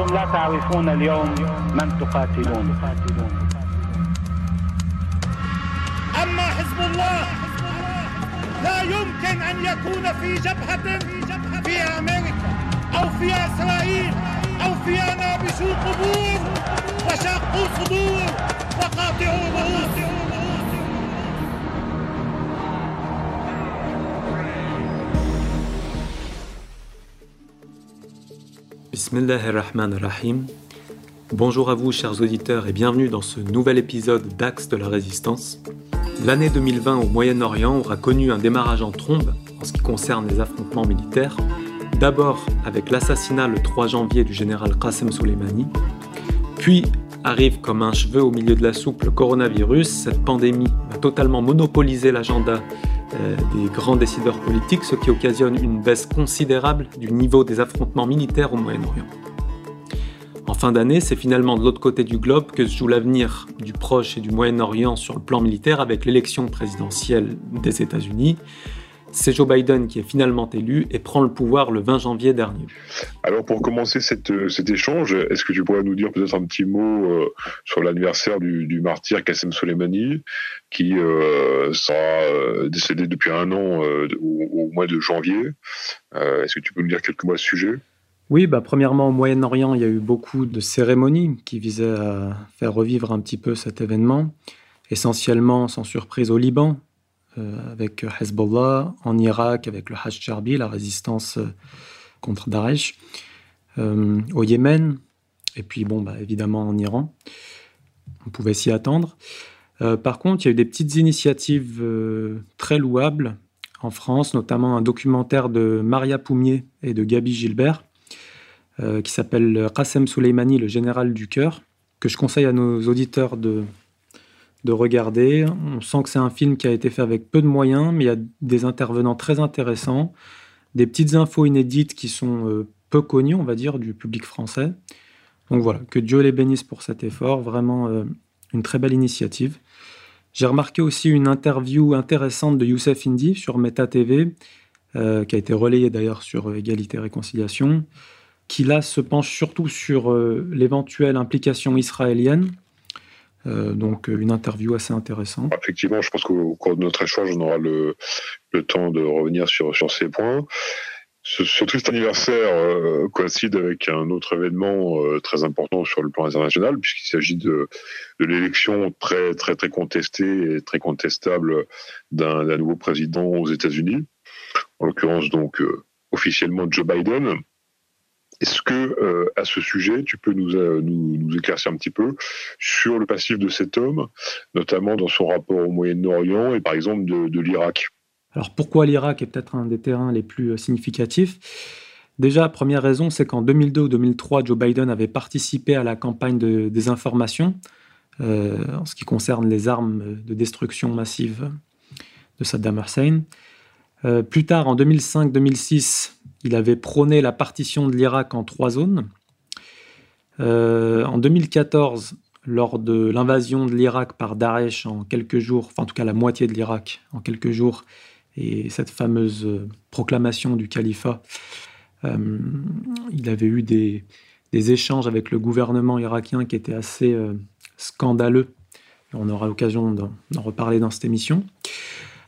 أنتم لا تعرفون اليوم من تقاتلون. أما حزب الله لا يمكن أن يكون في جبهة فيها أمريكا أو فيها إسرائيل أو فيها نابشو قبور وشاقوا صدور وقاطعوا رؤوس Bismillahirrahmanirrahim. Bonjour à vous, chers auditeurs, et bienvenue dans ce nouvel épisode d'Axe de la Résistance. L'année 2020 au Moyen-Orient aura connu un démarrage en trombe en ce qui concerne les affrontements militaires. D'abord avec l'assassinat le 3 janvier du général Qassem Soleimani, puis arrive comme un cheveu au milieu de la soupe le coronavirus. Cette pandémie a totalement monopolisé l'agenda des grands décideurs politiques, ce qui occasionne une baisse considérable du niveau des affrontements militaires au Moyen-Orient. En fin d'année, c'est finalement de l'autre côté du globe que se joue l'avenir du Proche et du Moyen-Orient sur le plan militaire avec l'élection présidentielle des États-Unis, c'est Joe Biden qui est finalement élu et prend le pouvoir le 20 janvier dernier. Alors pour commencer euh, cet échange, est-ce que tu pourrais nous dire peut-être un petit mot euh, sur l'anniversaire du, martyr Qassem Soleimani, qui euh, sera décédé depuis un an au, mois de janvier? Est-ce que tu peux nous dire quelques mots à ce sujet? Oui, bah, premièrement, au Moyen-Orient, il y a eu beaucoup de cérémonies qui visaient à faire revivre un petit peu cet événement, essentiellement, sans surprise, au Liban, avec Hezbollah, en Irak avec le Hajj la résistance euh, contre Daesh, euh, au Yémen, et puis bon, bah, évidemment en Iran. On pouvait s'y attendre. par contre, il y a eu des petites initiatives très louables en France, notamment un documentaire de Maria Poumier et de Gabi Gilbert, qui s'appelle Qassem Soleimani, le général du cœur, que je conseille à nos auditeurs de, de regarder. On sent que c'est un film qui a été fait avec peu de moyens, mais il y a des intervenants très intéressants, des petites infos inédites qui sont euh, peu connues, on va dire, du public français. Donc voilà, que Dieu les bénisse pour cet effort, vraiment euh, une très belle initiative. J'ai remarqué aussi une interview intéressante de Youssef Indy sur Meta TV, euh, qui a été relayée d'ailleurs sur Égalité et Réconciliation, qui là se penche surtout sur l'éventuelle implication israélienne euh, donc une interview assez intéressante. Effectivement, je pense qu'au cours de notre échange, on aura le, temps de revenir sur, sur ces points. Ce, triste anniversaire euh, coïncide avec un autre événement euh, très important sur le plan international, puisqu'il s'agit de, l'élection très très très contestée et très contestable d'un nouveau président aux États-Unis, en l'occurrence donc officiellement Joe Biden. Est-ce que, euh, à ce sujet, tu peux euh, nous, nous, éclaircir un petit peu sur le passif de cet homme, notamment dans son rapport au Moyen-Orient et par exemple de, l'Irak? Alors pourquoi l'Irak est peut-être un des terrains les plus euh, significatifs? Déjà, première raison, c'est qu'en 2002 ou 2003, Joe Biden avait participé à la campagne de désinformation en ce qui concerne les armes de destruction massive de Saddam Hussein. plus tard, en 2005-2006, il avait prôné la partition de l'Irak en trois zones. Euh, en 2014, lors de l'invasion de l'Irak par Daesh en quelques jours, enfin en tout cas la moitié de l'Irak en quelques jours, et cette fameuse euh, proclamation du califat, euh, il avait eu des, échanges avec le gouvernement irakien qui étaient assez scandaleux. On aura l'occasion d'en reparler dans cette émission.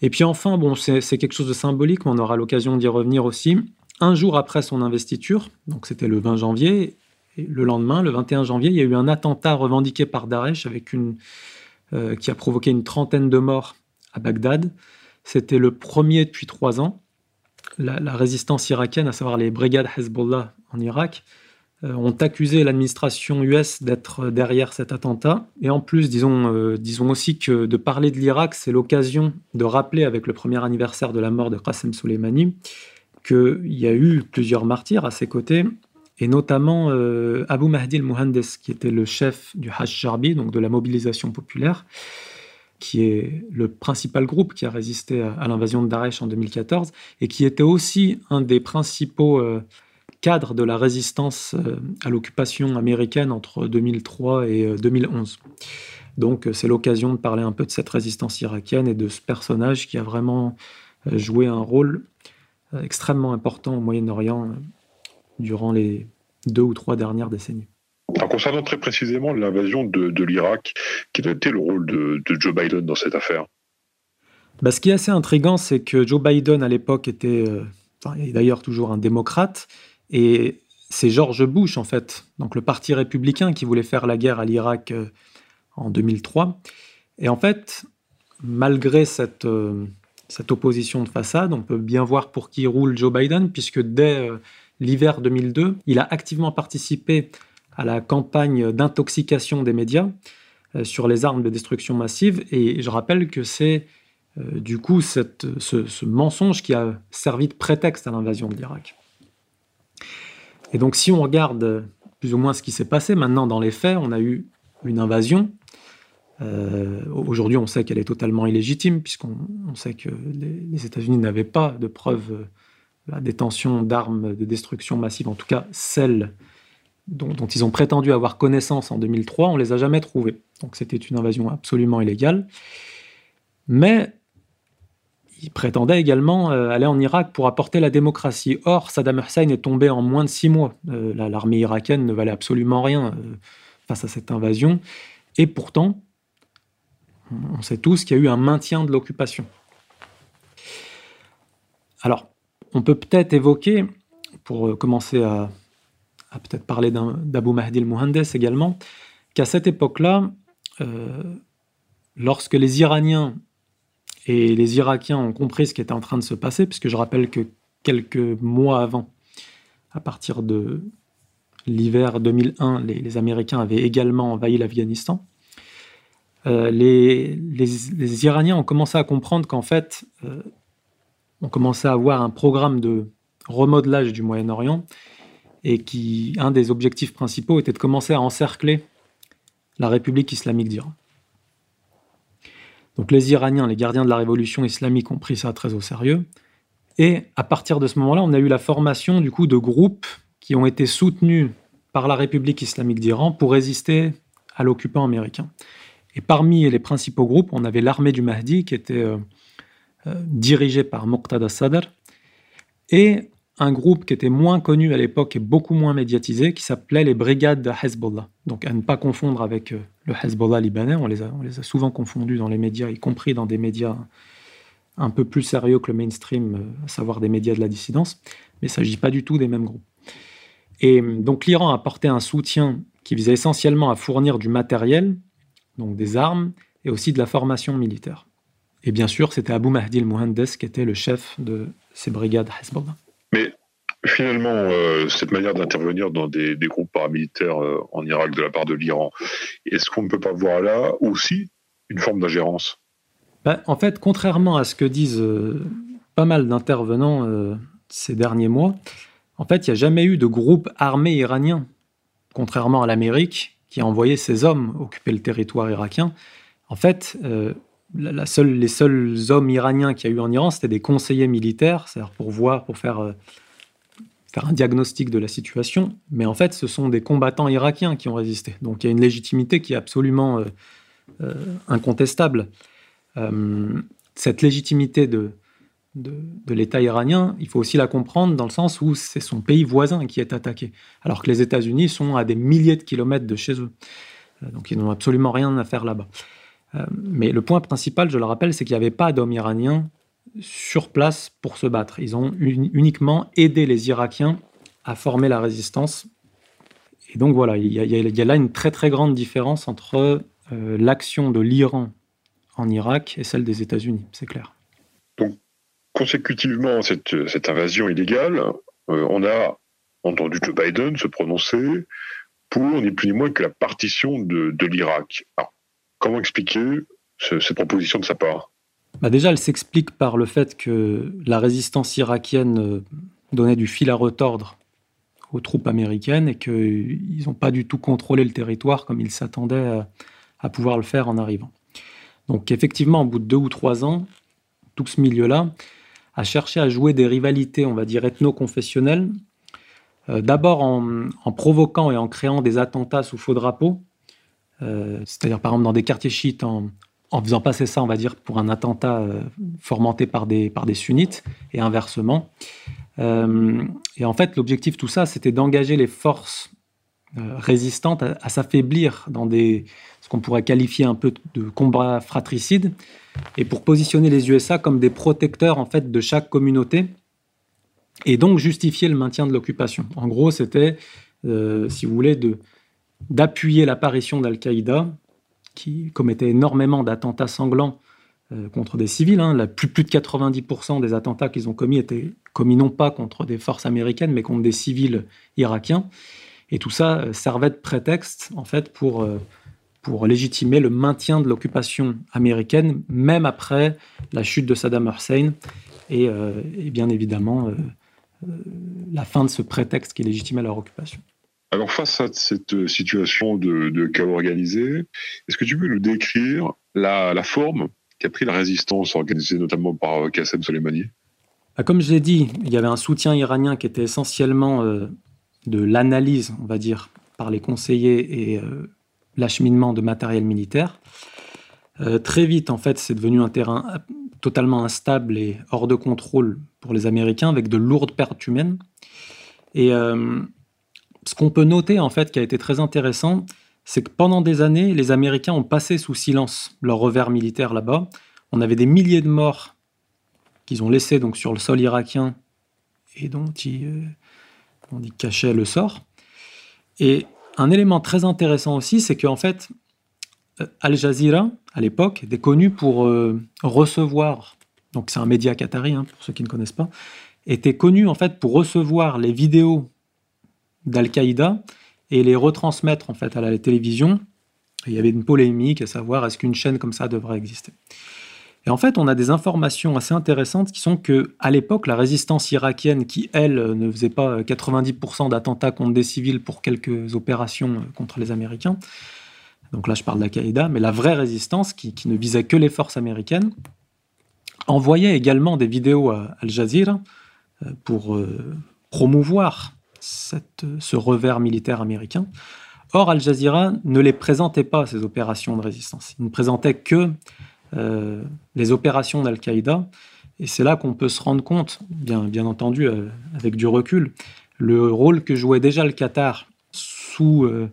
Et puis enfin, bon, c'est quelque chose de symbolique, mais on aura l'occasion d'y revenir aussi un jour après son investiture, donc c'était le 20 janvier, le lendemain, le 21 janvier, il y a eu un attentat revendiqué par Daesh avec euh, qui a provoqué une trentaine de morts à Bagdad. C'était le premier depuis trois ans. La, résistance irakienne, à savoir les brigades Hezbollah en Irak, euh, ont accusé l'administration US d'être derrière cet attentat. Et en plus, disons, euh, disons aussi que de parler de l'Irak, c'est l'occasion de rappeler, avec le premier anniversaire de la mort de Qassem Soleimani, qu'il y a eu plusieurs martyrs à ses côtés, et notamment euh, Abu Mahdi al-Muhandes, qui était le chef du Hajj Jarbi, donc de la mobilisation populaire, qui est le principal groupe qui a résisté à, l'invasion de Daesh en 2014, et qui était aussi un des principaux euh, cadres de la résistance euh, à l'occupation américaine entre 2003 et 2011. Donc c'est l'occasion de parler un peu de cette résistance irakienne et de ce personnage qui a vraiment joué un rôle extrêmement important au Moyen-Orient euh, durant les deux ou trois dernières décennies. En concernant très précisément l'invasion de, l'Irak, quel a été le rôle de, Joe Biden dans cette affaire? Bah, Ce qui est assez intriguant, c'est que Joe Biden à l'époque était, euh, d'ailleurs toujours un démocrate, et c'est George Bush en fait, donc le parti républicain qui voulait faire la guerre à l'Irak euh, en 2003. Et en fait, malgré cette, euh, cette opposition de façade, on peut bien voir pour qui roule Joe Biden, puisque dès l'hiver 2002, il a activement participé à la campagne d'intoxication des médias euh, sur les armes de destruction massive. Et je rappelle que c'est euh, du coup cette, ce, mensonge qui a servi de prétexte à l'invasion de l'Irak. Et donc si on regarde plus ou moins ce qui s'est passé, maintenant dans les faits, on a eu une invasion. Euh, aujourd'hui, on sait qu'elle est totalement illégitime, puisqu'on sait que les, États-Unis n'avaient pas de preuves de la détention d'armes de destruction massive, en tout cas celles dont, ils ont prétendu avoir connaissance en 2003, on les a jamais trouvés. Donc c'était une invasion absolument illégale. Mais ils prétendaient également euh, aller en Irak pour apporter la démocratie. Or, Saddam Hussein est tombé en moins de six mois. Euh, l'armée irakienne ne valait absolument rien euh, face à cette invasion. Et pourtant, on sait tous qu'il y a eu un maintien de l'occupation. Alors, on peut peut-être évoquer, pour commencer à, peut-être parlé d'Abu Mahdi al-Muhandes également, qu'à cette époque-là, euh, lorsque les Iraniens et les Irakiens ont compris ce qui était en train de se passer, puisque je rappelle que quelques mois avant, à partir de l'hiver 2001, les, Américains avaient également envahi l'Afghanistan. Euh, les, Iraniens ont commencé à comprendre qu'en fait, euh, on commençait à avoir un programme de remodelage du Moyen-Orient et qui, un des objectifs principaux était de commencer à encercler la République islamique d'Iran. Donc les Iraniens, les gardiens de la révolution islamique ont pris ça très au sérieux. Et à partir de ce moment-là, on a eu la formation du coup de groupes qui ont été soutenus par la République islamique d'Iran pour résister à l'occupant américain. Et parmi les principaux groupes, on avait l'armée du Mahdi qui était euh, euh, dirigée par Muqtada Sadr et un groupe qui était moins connu à l'époque et beaucoup moins médiatisé, qui s'appelait les Brigades de Hezbollah. Donc à ne pas confondre avec euh, le Hezbollah libanais, on les, a, souvent confondus dans les médias, y compris dans des médias un peu plus sérieux que le mainstream, à savoir des médias de la dissidence, mais il ne s'agit pas du tout des mêmes groupes. Et donc l'Iran a apporté un soutien qui visait essentiellement à fournir du matériel, donc des armes, et aussi de la formation militaire. Et bien sûr, c'était Abu Mahdi al-Muhandes qui était le chef de ces brigades Hezbollah. Mais finalement, euh, cette manière d'intervenir dans des, groupes paramilitaires euh, en Irak de la part de l'Iran, est-ce qu'on ne peut pas voir là aussi une forme d'ingérence? Bah, En fait, contrairement à ce que disent euh, pas mal d'intervenants ces derniers mois, en fait, il n'y a jamais eu de groupe armé iranien, contrairement à l'Amérique, qui a envoyé ses hommes occuper le territoire irakien. En fait, seule, les seuls hommes iraniens qu'il y a eu en Iran, c'était des conseillers militaires, c'est-à-dire pour voir, pour faire, euh, faire un diagnostic de la situation. Mais en fait, ce sont des combattants irakiens qui ont résisté. Donc il y a une légitimité qui est absolument euh, euh, incontestable. cette légitimité de, de, l'État iranien, il faut aussi la comprendre dans le sens où c'est son pays voisin qui est attaqué, alors que les États-Unis sont à des milliers de kilomètres de chez eux. Donc ils n'ont absolument rien à faire là-bas. Euh, mais le point principal, je le rappelle, c'est qu'il n'y avait pas d'hommes iraniens sur place pour se battre. Ils ont uniquement aidé les Irakiens à former la résistance. Et donc voilà, il y a, là une très très grande différence entre euh, l'action de l'Iran en Irak et celle des États-Unis, c'est clair. Consécutivement cette invasion illégale, euh, on a entendu Joe Biden se prononcer pour ni plus ni moins que la partition de, de l'Irak. Comment expliquer cette proposition de sa part? Bah Déjà, elle s'explique par le fait que la résistance irakienne euh, donnait du fil à retordre aux troupes américaines et qu'ils n'ont pas du tout contrôlé le territoire comme ils s'attendaient à, pouvoir le faire en arrivant. Donc effectivement, au bout de deux ou trois ans, tout ce milieu-là a cherché à jouer des rivalités, on va dire, ethno-confessionnelles, euh, d'abord en, provoquant et en créant des attentats sous faux drapeau, euh, c'est-à-dire par exemple dans des quartiers chiites en, en faisant passer ça, on va dire, pour un attentat euh, par des, par des sunnites et inversement. Euh, et en fait, l'objectif de tout ça, c'était d'engager les forces résistantes à, s'affaiblir dans des, qu'on pourrait qualifier un peu de combats fratricides, et pour positionner les USA comme des protecteurs en fait de chaque communauté, et donc justifier le maintien de l'occupation. En gros, c'était, si vous voulez, d'appuyer l'apparition d'Al-Qaïda qui commettait énormément d'attentats sanglants euh, contre des civils. Hein. La plus, de 90% des attentats qu'ils ont commis étaient commis non pas contre des forces américaines, mais contre des civils irakiens. Et tout ça euh, servait de prétexte, en fait, pour, euh, pour légitimer le maintien de l'occupation américaine, même après la chute de Saddam Hussein et, et bien évidemment la fin de ce prétexte qui légitimait leur occupation. Alors face à cette situation de, chaos organisé, est-ce que tu peux nous décrire la, forme qu'a pris la résistance organisée notamment par Qassem Soleimani? Ah, Comme je l'ai dit, il y avait un soutien iranien qui était essentiellement euh, de l'analyse, on va dire, par les conseillers et euh, l'acheminement de matériel militaire. Euh, très vite, en fait, c'est devenu un terrain totalement instable et hors de contrôle pour les Américains, avec de lourdes pertes humaines. Et ce qu'on peut noter, en fait, qui a été très intéressant, c'est que pendant des années, les Américains ont passé sous silence leur revers militaire là-bas. On avait des milliers de morts qu'ils ont laissés donc sur le sol irakien et dont ils, euh, on cachaient le sort. Et un élément très intéressant aussi, c'est qu'en fait, euh, Al Jazeera, à l'époque, était connu pour euh, recevoir, donc c'est un média qatari, hein, pour ceux qui ne connaissent pas, était connu en fait pour recevoir les vidéos d'Al-Qaïda et les retransmettre en fait à la télévision. il y avait une polémique à savoir est-ce qu'une chaîne comme ça devrait exister? Et en fait, on a des informations assez intéressantes qui sont que, à l'époque, la résistance irakienne, qui elle ne faisait pas 90% d'attentats contre des civils pour quelques opérations contre les Américains, donc là je parle d'Al-Qaïda, mais la vraie résistance, qui, ne visait que les forces américaines, envoyait également des vidéos à Al Jazeera euh, pour euh, promouvoir ce revers militaire américain. Or, Al Jazeera ne les présentait pas, ces opérations de résistance. Il ne présentait que euh, les opérations d'Al-Qaïda. Et c'est là qu'on peut se rendre compte, bien, entendu, euh, avec du recul, le rôle que jouait déjà le Qatar sous euh,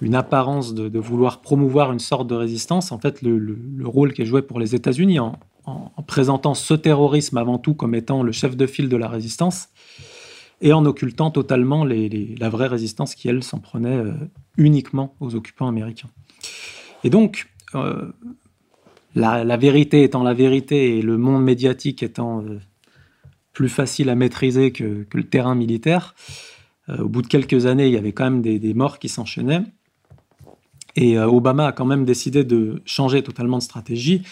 une apparence de, vouloir promouvoir une sorte de résistance. En fait, le, rôle qu'est joué pour les États-Unis en, en, présentant ce terrorisme avant tout comme étant le chef de file de la résistance et en occultant totalement la vraie résistance qui, elle, s'en prenait uniquement aux occupants américains. Et donc, la, vérité étant la vérité et le monde médiatique étant euh, plus facile à maîtriser que, le terrain militaire, au bout de quelques années, il y avait quand même des, morts qui s'enchaînaient. Et Obama a quand même décidé de changer totalement de stratégie.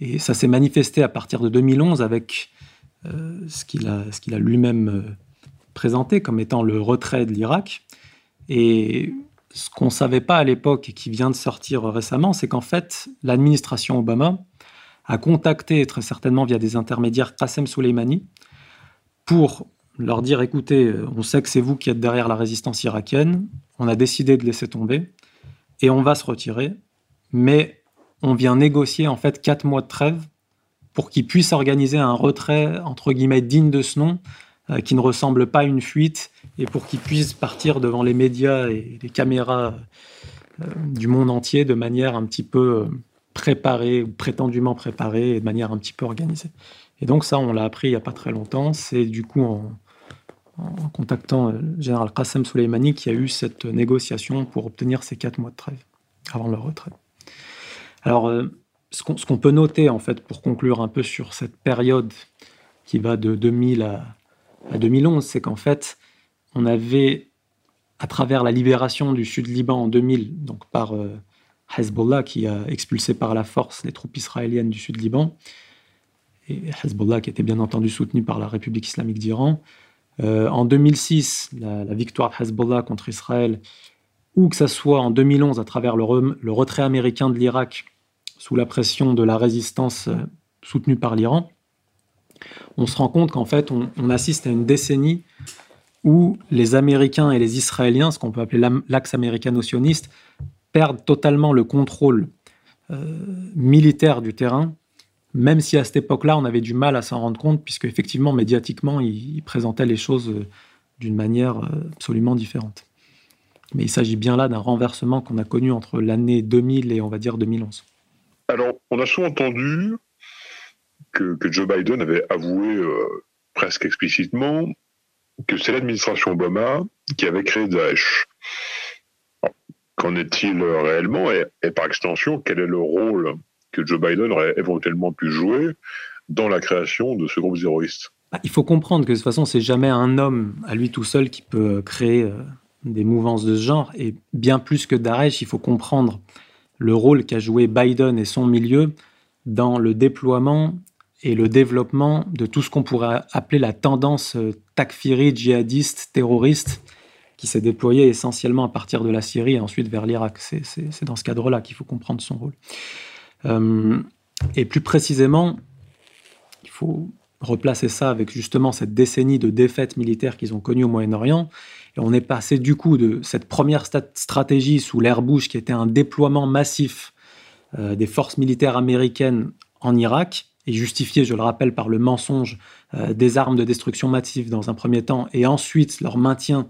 Et ça s'est manifesté à partir de 2011 avec ce qu'il a, lui-même présenté comme étant le retrait de l'Irak. Ce qu'on ne savait pas à l'époque et qui vient de sortir récemment, c'est qu'en fait, l'administration Obama a contacté, très certainement via des intermédiaires, Qassem Soleimani pour leur dire écoutez, on sait que c'est vous qui êtes derrière la résistance irakienne, on a décidé de laisser tomber et on va se retirer, mais on vient négocier en fait quatre mois de trêve pour qu'ils puissent organiser un retrait entre guillemets digne de ce nom qui ne ressemble pas à une fuite et pour qu'ils puissent partir devant les médias et les caméras euh, du monde entier de manière un petit peu euh, préparée ou prétendument préparée et de manière un petit peu organisée. Et donc ça, on l'a appris il n'y a pas très longtemps. C'est du coup en, contactant le général Qassem Soleimani qui a eu cette négociation pour obtenir ces quatre mois de trêve avant leur retrait. Alors, ce qu'on peut noter en fait pour conclure un peu sur cette période qui va de 2000 à, à 2011, c'est qu'en fait, on avait, à travers la libération du sud Liban en 2000, donc par euh, Hezbollah qui a expulsé par la force les troupes israéliennes du sud Liban, et Hezbollah qui était bien entendu soutenu par la République islamique d'Iran. Euh, en 2006, la, victoire de Hezbollah contre Israël, ou que ce soit en 2011 à travers le, retrait américain de l'Irak sous la pression de la résistance euh, soutenue par l'Iran, on se rend compte qu'en fait, on, assiste à une décennie où les Américains et les Israéliens, ce qu'on peut appeler l'axe américano-sioniste, perdent totalement le contrôle militaire du terrain, même si à cette époque-là, on avait du mal à s'en rendre compte, puisque effectivement, médiatiquement, il, présentait les choses d'une manière absolument différente. Mais il s'agit bien là d'un renversement qu'on a connu entre l'année 2000 et on va dire 2011. Alors, on a souvent entendu que, Joe Biden avait avoué presque explicitement que c'est l'administration Obama qui avait créé Daesh. Qu'en est-il réellement? Et, par extension, quel est le rôle que Joe Biden aurait éventuellement pu jouer dans la création de ce groupe terroriste bah, Il faut comprendre que de toute façon, c'est jamais un homme à lui tout seul qui peut créer euh, des mouvances de ce genre. Et bien plus que Daesh, il faut comprendre le rôle qu'a joué Biden et son milieu dans le déploiement et le développement de tout ce qu'on pourrait appeler la tendance euh, takfiri, djihadiste, terroriste, qui s'est déployée essentiellement à partir de la Syrie et ensuite vers l'Irak. C'est dans ce cadre-là qu'il faut comprendre son rôle. Euh, et plus précisément, il faut replacer ça avec justement cette décennie de défaites militaires qu'ils ont connues au Moyen-Orient. Et on est passé du coup de cette première stratégie sous l'ère Bush, qui était un déploiement massif euh, des forces militaires américaines en Irak, et justifié, je le rappelle, par le mensonge euh, des armes de destruction massive dans un premier temps, et ensuite leur maintien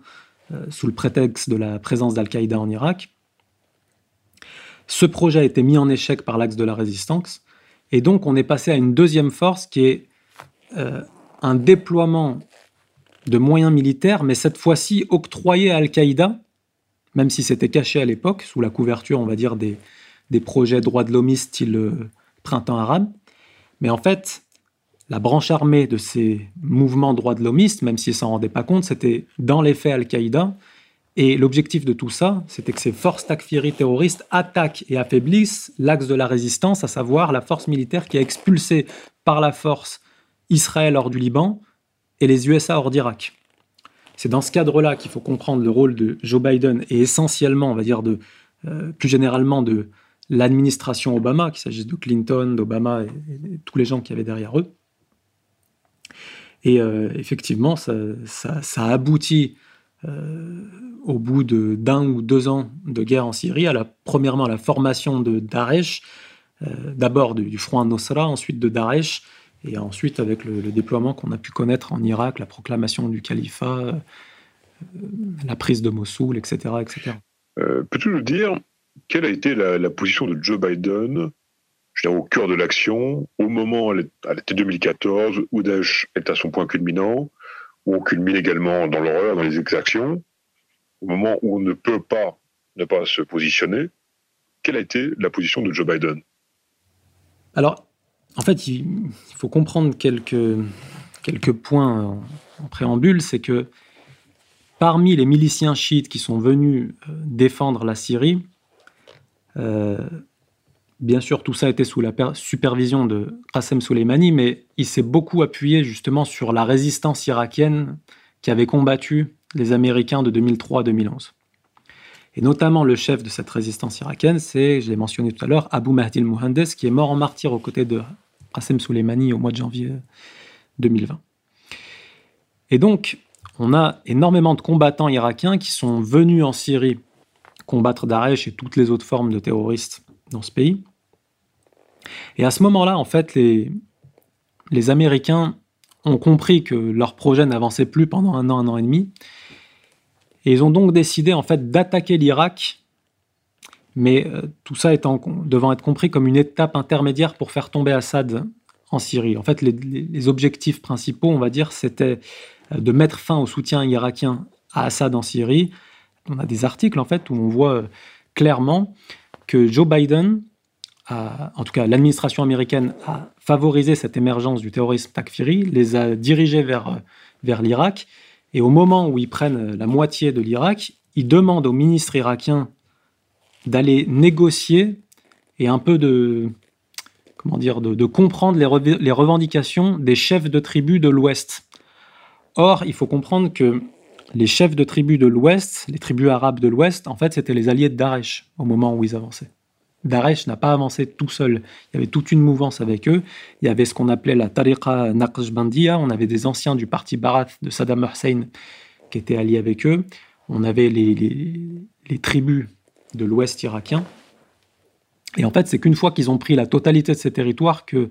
euh, sous le prétexte de la présence d'Al-Qaïda en Irak. Ce projet a été mis en échec par l'axe de la résistance, et donc on est passé à une deuxième force qui est euh, un déploiement de moyens militaires, mais cette fois-ci octroyé à Al-Qaïda, même si c'était caché à l'époque, sous la couverture, on va dire, des, des projets droits de l'homme style printemps arabe. Mais en fait, la branche armée de ces mouvements droits de l'homiste, même s'ils s'en rendaient pas compte, c'était dans les faits Al-Qaïda. Et l'objectif de tout ça, c'était que ces forces takfiri terroristes attaquent et affaiblissent l'axe de la résistance, à savoir la force militaire qui a expulsé par la force Israël hors du Liban et les USA hors d'Irak. C'est dans ce cadre-là qu'il faut comprendre le rôle de Joe Biden et essentiellement, on va dire, de, euh, plus généralement de l'administration Obama, qu'il s'agisse de Clinton, d'Obama et, tous les gens qui avaient derrière eux. Et euh, effectivement, ça, a abouti euh, au bout d'un ou deux ans de guerre en Syrie, à la, premièrement à la formation de Daesh, euh, d'abord du, front Nosra, ensuite de Daesh, et ensuite avec le, le déploiement qu'on a pu connaître en Irak, la proclamation du califat, la prise de Mossoul, etc. etc. Peux-tu nous dire quelle a été la, position de Joe Biden au cœur de l'action, au moment, à l'été 2014, où Daesh est à son point culminant, où on culmine également dans l'horreur, dans les exactions, au moment où on ne peut pas ne pas se positionner, quelle a été la position de Joe Biden? Alors, en fait, il, faut comprendre quelques, quelques points en, préambule, c'est que parmi les miliciens chiites qui sont venus euh, défendre la Syrie, bien sûr, tout ça était sous la supervision de Qassem Soleimani, mais il s'est beaucoup appuyé justement sur la résistance irakienne qui avait combattu les Américains de 2003 à 2011. Et notamment le chef de cette résistance irakienne, c'est, je l'ai mentionné tout à l'heure, Abu Mahdi al-Muhandes, qui est mort en martyr aux côtés de Qassem Soleimani au mois de janvier 2020. Et donc, on a énormément de combattants irakiens qui sont venus en Syrie combattre Daesh et toutes les autres formes de terroristes dans ce pays. Et à ce moment-là, en fait, les, Américains ont compris que leur projet n'avançait plus pendant un an, un an et demi. Et ils ont donc décidé, en fait, d'attaquer l'Irak, mais euh, tout ça étant, devant être compris comme une étape intermédiaire pour faire tomber Assad en Syrie. En fait, les, les objectifs principaux, on va dire, c'était euh, de mettre fin au soutien irakien à Assad en Syrie, on a des articles en fait où on voit euh, clairement que Joe Biden, en tout cas l'administration américaine, a favorisé cette émergence du terrorisme takfiri, les a dirigés vers, euh, vers l'Irak, et au moment où ils prennent la moitié de l'Irak, ils demandent au ministre irakien d'aller négocier et un peu de comment dire de, comprendre les, les revendications des chefs de tribus de l'Ouest. Or, il faut comprendre que les chefs de tribus de l'Ouest, les tribus arabes de l'Ouest, en fait, c'était les alliés de Daesh au moment où ils avançaient. Daesh n'a pas avancé tout seul. Il y avait toute une mouvance avec eux. Il y avait ce qu'on appelait la Tariqa Naqshbandiya. On avait des anciens du parti Barath de Saddam Hussein qui étaient alliés avec eux. On avait les, tribus de l'Ouest irakien. Et en fait, c'est qu'une fois qu'ils ont pris la totalité de ces territoires que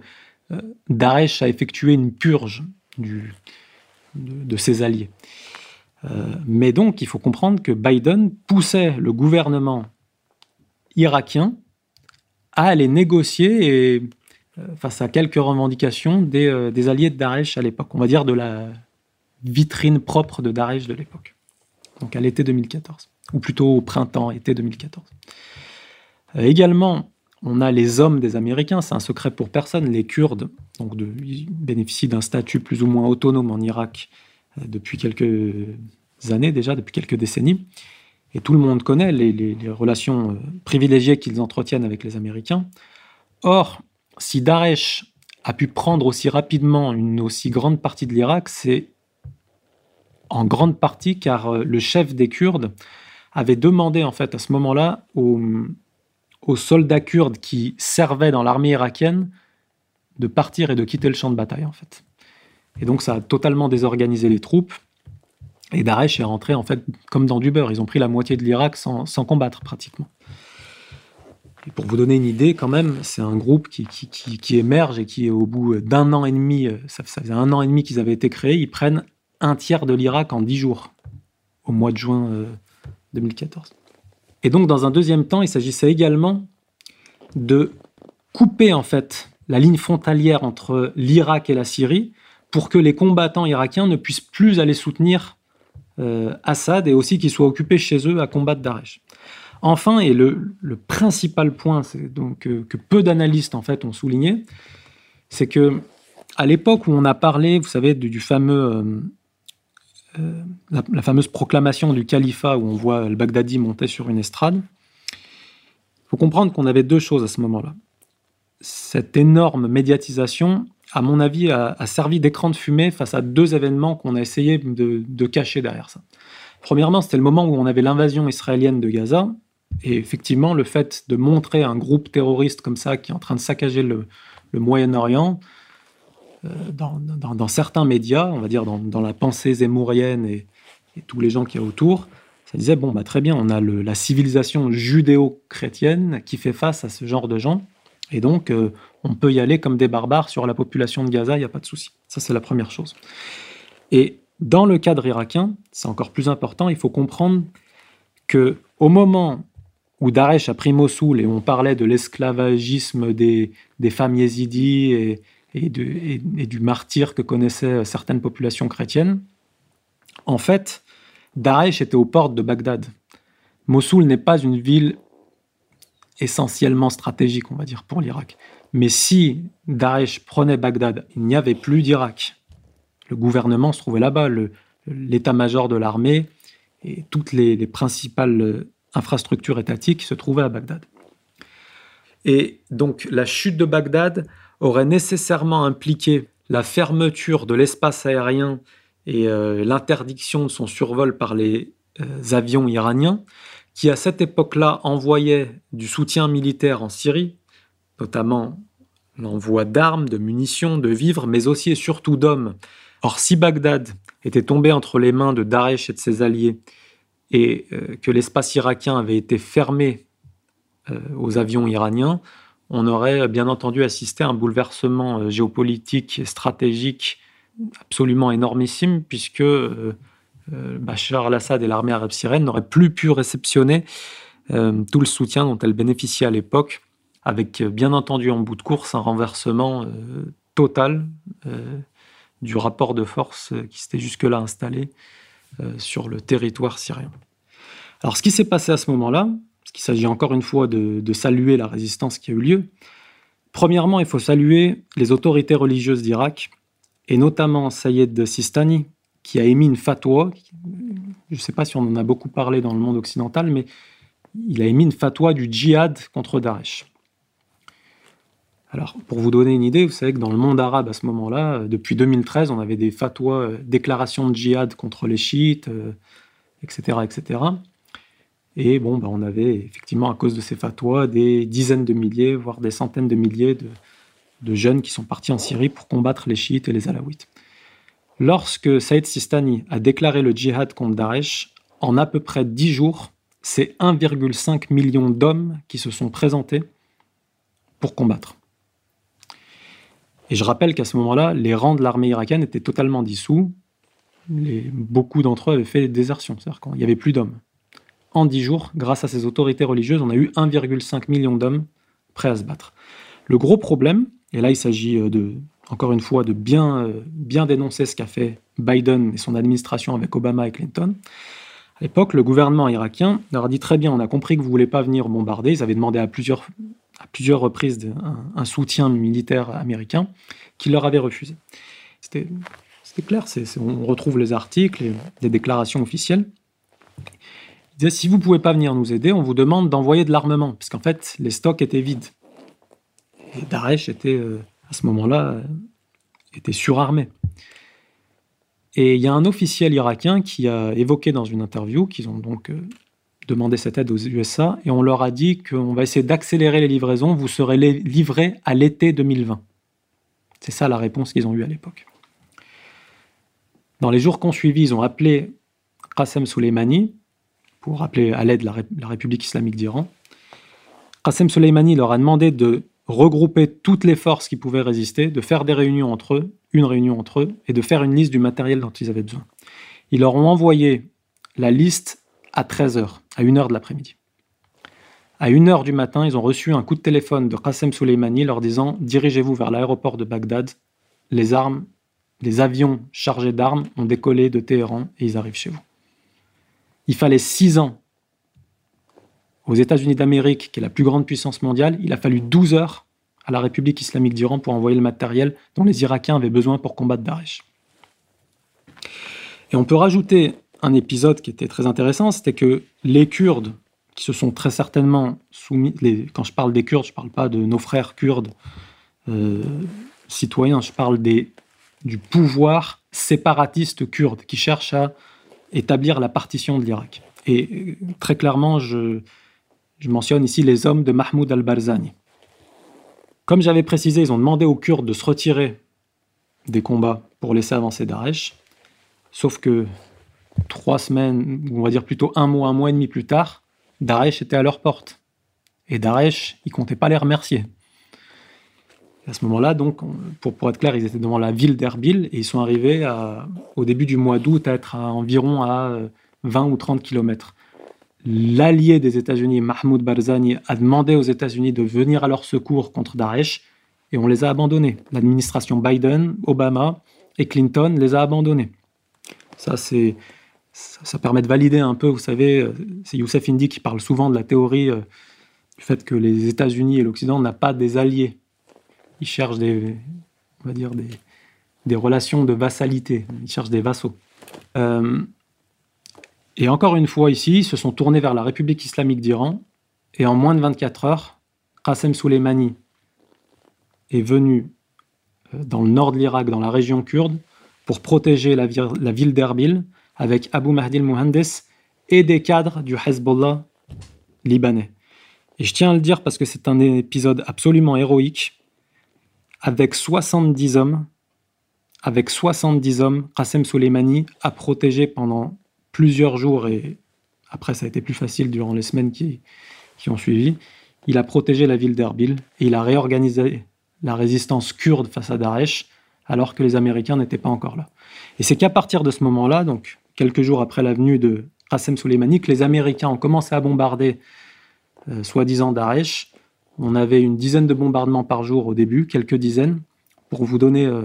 euh, Daesh a effectué une purge de, ses alliés. Euh, mais donc, il faut comprendre que Biden poussait le gouvernement irakien à aller négocier euh, face à quelques revendications des, des alliés de Daesh à l'époque, on va dire de la vitrine propre de Daesh de l'époque, donc à l'été 2014, ou plutôt au printemps, été 2014. également, on a les hommes des Américains, c'est un secret pour personne. Les Kurdes donc bénéficient d'un statut plus ou moins autonome en Irak euh, depuis quelques années déjà, depuis quelques décennies. Et tout le monde connaît les, relations euh, privilégiées qu'ils entretiennent avec les Américains. Or, si Daesh a pu prendre aussi rapidement une aussi grande partie de l'Irak, c'est en grande partie car euh, le chef des Kurdes avait demandé en fait à ce moment-là aux, aux soldats kurdes qui servaient dans l'armée irakienne de partir et de quitter le champ de bataille, en fait. Et donc, ça a totalement désorganisé les troupes. Et Daesh est rentré, en fait, comme dans du beurre. Ils ont pris la moitié de l'Irak sans, combattre, pratiquement. Et pour vous donner une idée, quand même, c'est un groupe qui, qui, émerge et qui, au bout d'un an et demi, euh, ça, faisait un an et demi qu'ils avaient été créés, ils prennent un tiers de l'Irak en dix jours, au mois de juin 2014. Euh, et donc, dans un deuxième temps, il s'agissait également de couper en fait la ligne frontalière entre l'Irak et la Syrie pour que les combattants irakiens ne puissent plus aller soutenir euh, Assad et aussi qu'ils soient occupés chez eux à combattre Daesh. Enfin, et le, principal point donc, euh, que peu d'analystes en fait ont souligné, c'est que à l'époque où on a parlé, vous savez, du, fameux euh, euh, la, fameuse proclamation du califat où on voit al-Baghdadi monter sur une estrade. Il faut comprendre qu'on avait deux choses à ce moment-là. Cette énorme médiatisation, à mon avis, a, servi d'écran de fumée face à deux événements qu'on a essayé de, cacher derrière ça. Premièrement, c'était le moment où on avait l'invasion israélienne de Gaza. Et effectivement, le fait de montrer un groupe terroriste comme ça qui est en train de saccager le Moyen-Orient, euh, dans, certains médias, on va dire dans, la pensée zémourienne et, tous les gens qui y a autour, ça disait bon, bah, très bien, on a la civilisation judéo-chrétienne qui fait face à ce genre de gens, et donc euh, on peut y aller comme des barbares sur la population de Gaza, il n'y a pas de souci. Ça, c'est la première chose. Et dans le cadre irakien, c'est encore plus important, il faut comprendre que au moment où Daesh a pris Mossoul et on parlait de l'esclavagisme des, des femmes yézidis et, et, du martyr que connaissaient certaines populations chrétiennes. En fait, Daesh était aux portes de Bagdad. Mossoul n'est pas une ville essentiellement stratégique, on va dire, pour l'Irak. Mais si Daesh prenait Bagdad, il n'y avait plus d'Irak. Le gouvernement se trouvait là-bas, l'état-major de l'armée et toutes les, les, principales infrastructures étatiques se trouvaient à Bagdad. Et donc la chute de Bagdad aurait nécessairement impliqué la fermeture de l'espace aérien et euh, l'interdiction de son survol par les euh, avions iraniens, qui à cette époque-là envoyaient du soutien militaire en Syrie, notamment l'envoi d'armes, de munitions, de vivres, mais aussi et surtout d'hommes. Or, si Bagdad était tombé entre les mains de Daesh et de ses alliés, et euh, que l'espace irakien avait été fermé aux avions iraniens, on aurait bien entendu assisté à un bouleversement euh, géopolitique et stratégique absolument énormissime, puisque euh, euh, Bachar al-Assad et l'armée arabe syrienne n'auraient plus pu réceptionner tout le soutien dont elle bénéficiait à l'époque, avec bien entendu en bout de course un renversement total du rapport de force qui s'était jusque-là installé sur le territoire syrien. Alors ce qui s'est passé à ce moment-là, qu'il s'agit encore une fois de, saluer la résistance qui a eu lieu. Premièrement, il faut saluer les autorités religieuses d'Irak, et notamment Sayed Sistani, qui a émis une fatwa. Je ne sais pas si on en a beaucoup parlé dans le monde occidental, mais il a émis une fatwa du djihad contre Daesh. Alors, pour vous donner une idée, vous savez que dans le monde arabe à ce moment-là, depuis 2013, on avait des fatwas, euh, déclarations de djihad contre les chiites, etc., euh, etc. Et bon, ben, on avait effectivement, à cause de ces fatwas, des dizaines de milliers, voire des centaines de milliers de, jeunes qui sont partis en Syrie pour combattre les chiites et les alaouites. Lorsque Saïd Sistani a déclaré le djihad contre Daesh, en à peu près dix jours, c'est 1,5 million d'hommes qui se sont présentés pour combattre. Et je rappelle qu'à ce moment-là, les rangs de l'armée irakienne étaient totalement dissous. beaucoup d'entre eux avaient fait désertion, c'est-à-dire qu'il n'y avait plus d'hommes. En dix jours, grâce à ces autorités religieuses, on a eu 1,5 million d'hommes prêts à se battre. Le gros problème, et là il s'agit euh, de, encore une fois de bien, euh, bien dénoncer ce qu'a fait Biden et son administration avec Obama et Clinton, à l'époque, le gouvernement irakien leur a dit très bien, on a compris que vous ne voulez pas venir bombarder. Ils avaient demandé à plusieurs, reprises un, soutien militaire américain qui leur avait refusé. C'était clair, on retrouve les articles, les déclarations officielles. Ils disaient, si vous ne pouvez pas venir nous aider, on vous demande d'envoyer de l'armement, parce qu'en fait, les stocks étaient vides. Et Daesh était, euh, à ce moment-là, euh, était surarmé. Et il y a un officiel irakien qui a évoqué dans une interview qu'ils ont donc euh, demandé cette aide aux USA et on leur a dit qu'on va essayer d'accélérer les livraisons, vous serez livrés à l'été 2020. C'est ça la réponse qu'ils ont eue à l'époque. Dans les jours qu'on suivi, ils ont appelé Qassem Soleimani pour appeler à l'aide la, la République islamique d'Iran. Qassem Soleimani leur a demandé de regrouper toutes les forces qui pouvaient résister, de faire des réunions entre eux, une réunion entre eux, et de faire une liste du matériel dont ils avaient besoin. Ils leur ont envoyé la liste à 13h, à 1h de l'après-midi. À 1h du matin, ils ont reçu un coup de téléphone de Qassem Soleimani leur disant Dirigez-vous vers l'aéroport de Bagdad, les armes, les avions chargés d'armes ont décollé de Téhéran et ils arrivent chez vous. Il fallait 6 ans aux États-Unis d'Amérique, qui est la plus grande puissance mondiale, il a fallu 12 heures à la République islamique d'Iran pour envoyer le matériel dont les Irakiens avaient besoin pour combattre Daesh. Et on peut rajouter un épisode qui était très intéressant, c'était que les Kurdes, qui se sont très certainement soumis, quand je parle des Kurdes, je ne parle pas de nos frères kurdes euh, citoyens, je parle des, du pouvoir séparatiste kurde qui cherche à établir la partition de l'Irak. Et euh, très clairement, je, je mentionne ici les hommes de Mahmoud al-Barzani. Comme j'avais précisé, ils ont demandé aux Kurdes de se retirer des combats pour laisser avancer Daesh. Sauf que trois semaines, on va dire plutôt un mois, un mois et demi plus tard, Daesh était à leur porte. Et Daesh, ils comptaient pas les remercier. à ce moment-là, donc, pour, être clair, ils étaient devant la ville d'Erbil et ils sont arrivés au début du mois d'août à être à environ à 20 ou 30 kilomètres l'allié des États-Unis, Mahmoud Barzani, a demandé aux États-Unis de venir à leur secours contre Daesh et on les a abandonnés. L'administration Biden, Obama et Clinton les a abandonnés. Ça, c'est, ça, permet de valider un peu, vous savez, euh, c'est Youssef Indy qui parle souvent de la théorie euh, du fait que les États-Unis et l'Occident n'ont pas des alliés. Ils cherchent des, on va dire des, relations de vassalité. Ils cherchent des vassaux. Euh, et encore une fois, ici, ils se sont tournés vers la République islamique d'Iran. Et en moins de 24 heures, Qassem Soleimani est venu euh, dans le nord de l'Irak, dans la région kurde, pour protéger la, ville d'Erbil avec Abu Mahdi al-Muhandes et des cadres du Hezbollah libanais. Et je tiens à le dire parce que c'est un épisode absolument héroïque. Avec 70 hommes, avec 70 hommes, Qassem Soleimani a protégé pendant plusieurs jours, et après ça a été plus facile durant les semaines qui, ont suivi, il a protégé la ville d'Erbil et il a réorganisé la résistance kurde face à Daesh alors que les Américains n'étaient pas encore là. Et c'est qu'à partir de ce moment-là, donc quelques jours après la venue de Qassem Soleimani, que les Américains ont commencé à bombarder euh, soi-disant Daesh. On avait une dizaine de bombardements par jour au début, quelques dizaines. Pour vous donner euh,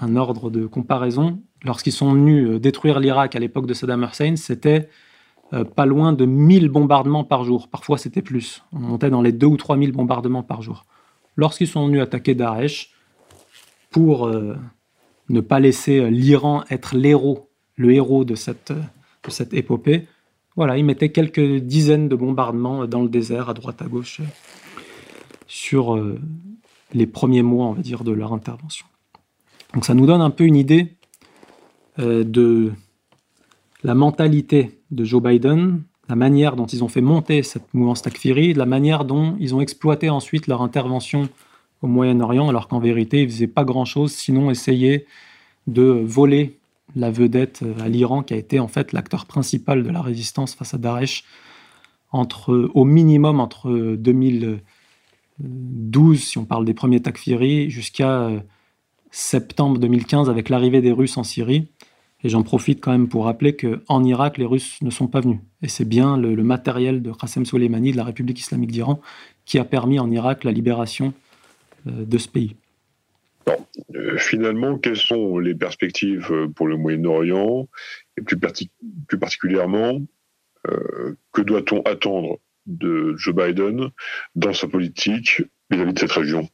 un ordre de comparaison, lorsqu'ils sont venus euh, détruire l'Irak à l'époque de Saddam Hussein, c'était euh, pas loin de 1000 bombardements par jour. Parfois, c'était plus. On montait dans les 2 ou 3000 bombardements par jour. Lorsqu'ils sont venus attaquer Daesh, pour euh, ne pas laisser l'Iran être l'héros, le héros de cette, de cette épopée, voilà, ils mettaient quelques dizaines de bombardements dans le désert, à droite, à gauche, sur les premiers mois, on va dire, de leur intervention. Donc ça nous donne un peu une idée de la mentalité de Joe Biden, la manière dont ils ont fait monter cette mouvance Takfiri, la manière dont ils ont exploité ensuite leur intervention au Moyen-Orient, alors qu'en vérité, ils ne faisaient pas grand-chose, sinon essayer de voler la vedette à l'Iran, qui a été en fait l'acteur principal de la résistance face à Daesh, entre, au minimum entre 2000, 12 si on parle des premiers takfiris, jusqu'à septembre 2015 avec l'arrivée des Russes en Syrie. Et j'en profite quand même pour rappeler qu'en Irak, les Russes ne sont pas venus. Et c'est bien le, matériel de Qassem Soleimani, de la République islamique d'Iran, qui a permis en Irak la libération de ce pays. Euh, finalement, quelles sont les perspectives euh, pour le Moyen-Orient et plus, particulièrement, euh, que doit-on attendre de Joe Biden dans sa politique vis-à-vis de cette région?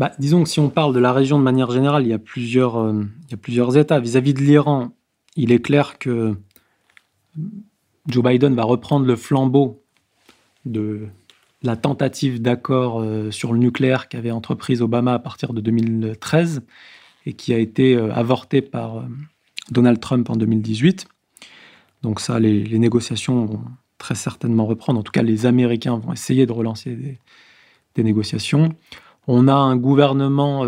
Bah, Disons que si on parle de la région de manière générale, il y a plusieurs, il y a plusieurs états. Vis-à-vis de l'Iran, il est clair que Joe Biden va reprendre le flambeau de la tentative d'accord euh, sur le nucléaire qu'avait entreprise Obama à partir de 2013 et qui a été euh, avortée par euh, Donald Trump en 2018. Donc ça, les, négociations vont très certainement reprendre. En tout cas, les Américains vont essayer de relancer des, négociations. On a un gouvernement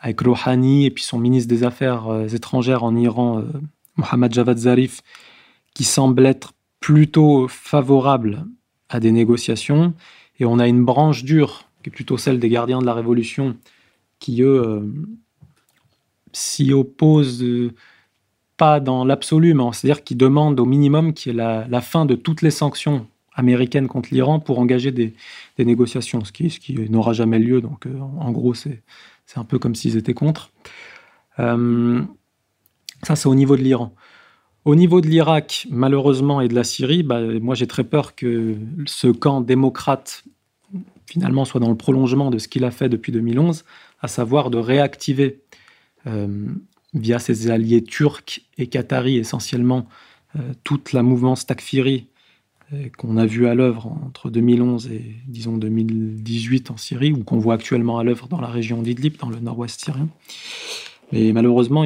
avec Rouhani et puis son ministre des Affaires étrangères en Iran, Mohammad Javad Zarif, qui semble être plutôt favorable à des négociations. Et on a une branche dure, qui est plutôt celle des gardiens de la Révolution, qui, eux, euh, s'y opposent euh, pas dans l'absolu, mais c'est-à-dire qui demandent au minimum qu'il y ait la, fin de toutes les sanctions américaines contre l'Iran pour engager des, négociations, ce qui, n'aura jamais lieu. Donc, euh, en gros, c'est un peu comme s'ils étaient contre. ça, c'est au niveau de l'Iran. Au niveau de l'Irak, malheureusement, et de la Syrie, bah, moi j'ai très peur que ce camp démocrate, finalement, soit dans le prolongement de ce qu'il a fait depuis 2011, à savoir de réactiver, euh, via ses alliés turcs et qataris essentiellement, euh, toute la mouvance takfiri euh, qu'on a vue à l'œuvre entre 2011 et, disons, 2018 en Syrie, ou qu'on voit actuellement à l'œuvre dans la région d'Idlib, dans le nord-ouest syrien. Mais malheureusement,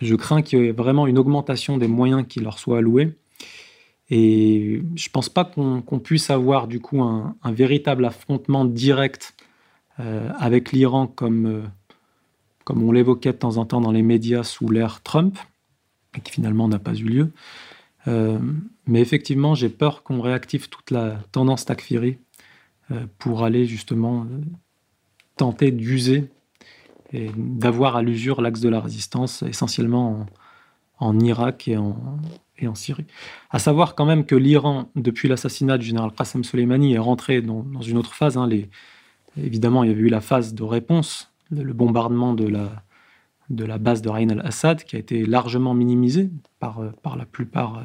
je crains qu'il y ait vraiment une augmentation des moyens qui leur soient alloués. Et je ne pense pas qu'on puisse avoir du coup un, véritable affrontement direct euh, avec l'Iran comme, euh, comme on l'évoquait de temps en temps dans les médias sous l'ère Trump, et qui finalement n'a pas eu lieu. Euh, mais effectivement, j'ai peur qu'on réactive toute la tendance Takfiri pour aller justement tenter d'user et d'avoir à l'usure l'axe de la résistance, essentiellement en, Irak et en, Syrie. À savoir quand même que l'Iran, depuis l'assassinat du général Qassem Soleimani, est rentré dans, une autre phase. Hein. Évidemment, il y avait eu la phase de réponse, le bombardement de la, de la base de Rain al-Assad, qui a été largement minimisé par, par la plupart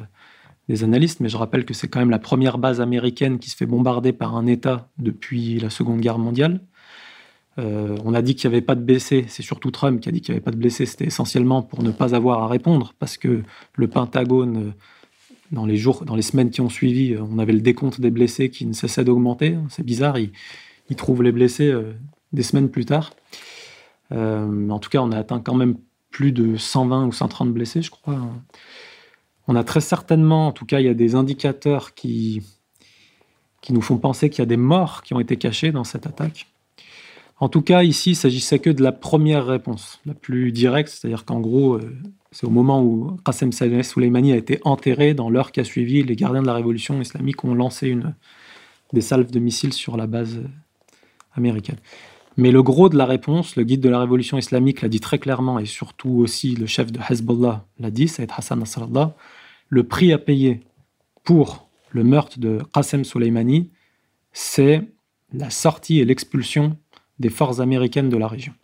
des analystes, mais je rappelle que c'est quand même la première base américaine qui se fait bombarder par un État depuis la Seconde Guerre mondiale. Euh, on a dit qu'il n'y avait pas de blessés, c'est surtout Trump qui a dit qu'il n'y avait pas de blessés, c'était essentiellement pour ne pas avoir à répondre, parce que le Pentagone, euh, dans les jours, dans les semaines qui ont suivi, euh, on avait le décompte des blessés qui ne cessait d'augmenter. C'est bizarre, il, trouve les blessés des semaines plus tard. En tout cas, on a atteint quand même plus de 120 ou 130 blessés, je crois. On a très certainement, en tout cas, il y a des indicateurs qui, qui nous font penser qu'il y a des morts qui ont été cachés dans cette attaque. En tout cas, ici, il s'agissait que de la première réponse, la plus directe, c'est-à-dire qu'en gros, euh, c'est au moment où Qassem Soleimani a été enterré, dans l'heure qui a suivi, les gardiens de la révolution islamique ont lancé une, des salves de missiles sur la base euh, américaine. Mais le gros de la réponse, le guide de la révolution islamique l'a dit très clairement, et surtout aussi le chef de Hezbollah l'a dit, Saïd Hassan Nasrallah, le prix à payer pour le meurtre de Qassem Soleimani, c'est la sortie et l'expulsion des forces américaines de la région.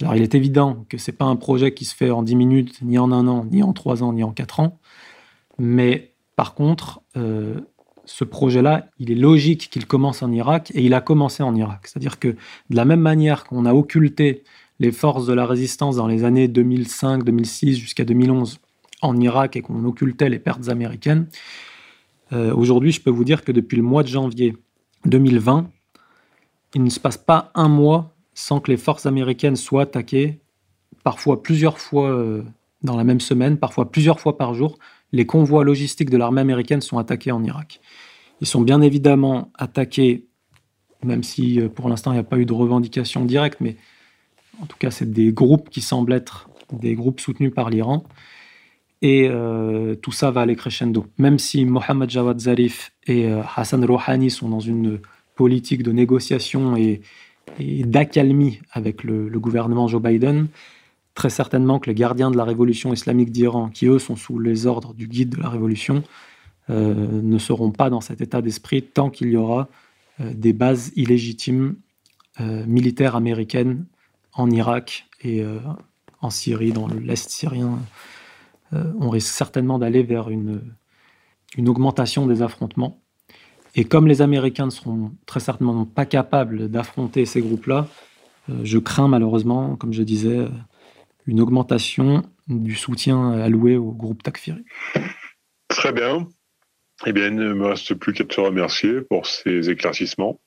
Alors il est évident que ce n'est pas un projet qui se fait en 10 minutes, ni en un an, ni en trois ans, ni en quatre ans. Mais par contre, euh, ce projet-là, il est logique qu'il commence en Irak et il a commencé en Irak. C'est-à-dire que de la même manière qu'on a occulté les forces de la résistance dans les années 2005, 2006 jusqu'à 2011 en Irak et qu'on occultait les pertes américaines, euh, aujourd'hui je peux vous dire que depuis le mois de janvier 2020, il ne se passe pas un mois sans que les forces américaines soient attaquées, parfois plusieurs fois euh, dans la même semaine, parfois plusieurs fois par jour. Les convois logistiques de l'armée américaine sont attaqués en Irak. Ils sont bien évidemment attaqués, même si euh, pour l'instant il n'y a pas eu de revendication directe, mais en tout cas c'est des groupes qui semblent être des groupes soutenus par l'Iran. Et euh, tout ça va aller crescendo. Même si Mohammad Jawad Zarif et Hassan Rouhani sont dans une politique de négociation et, d'accalmie avec le, gouvernement Joe Biden, très certainement que les gardiens de la révolution islamique d'Iran, qui eux sont sous les ordres du guide de la révolution, euh, ne seront pas dans cet état d'esprit tant qu'il y aura euh, des bases illégitimes euh, militaires américaines en Irak et en Syrie, dans l'Est syrien. on risque certainement d'aller vers une, une augmentation des affrontements. Et comme les Américains ne seront très certainement pas capables d'affronter ces groupes-là, je crains malheureusement, comme je disais, une augmentation du soutien alloué au groupe Takfiri. Très bien. Eh bien, il ne me reste plus qu'à te remercier pour ces éclaircissements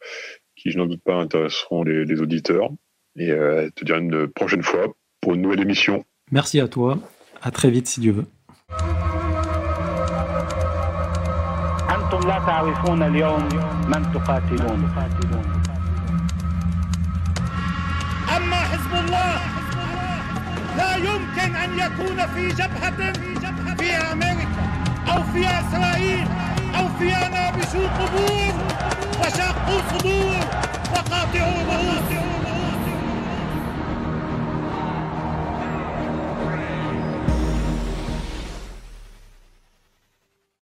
qui, je n'en doute pas, intéresseront les, auditeurs et euh, te dire une prochaine fois pour une nouvelle émission. Merci à toi. À très vite si Dieu veut. لا يمكن أن يكون في جبهة في أمريكا أو في إسرائيل أو في نابشو قبور وشاقوا صدور وقاطعوا رؤوسهم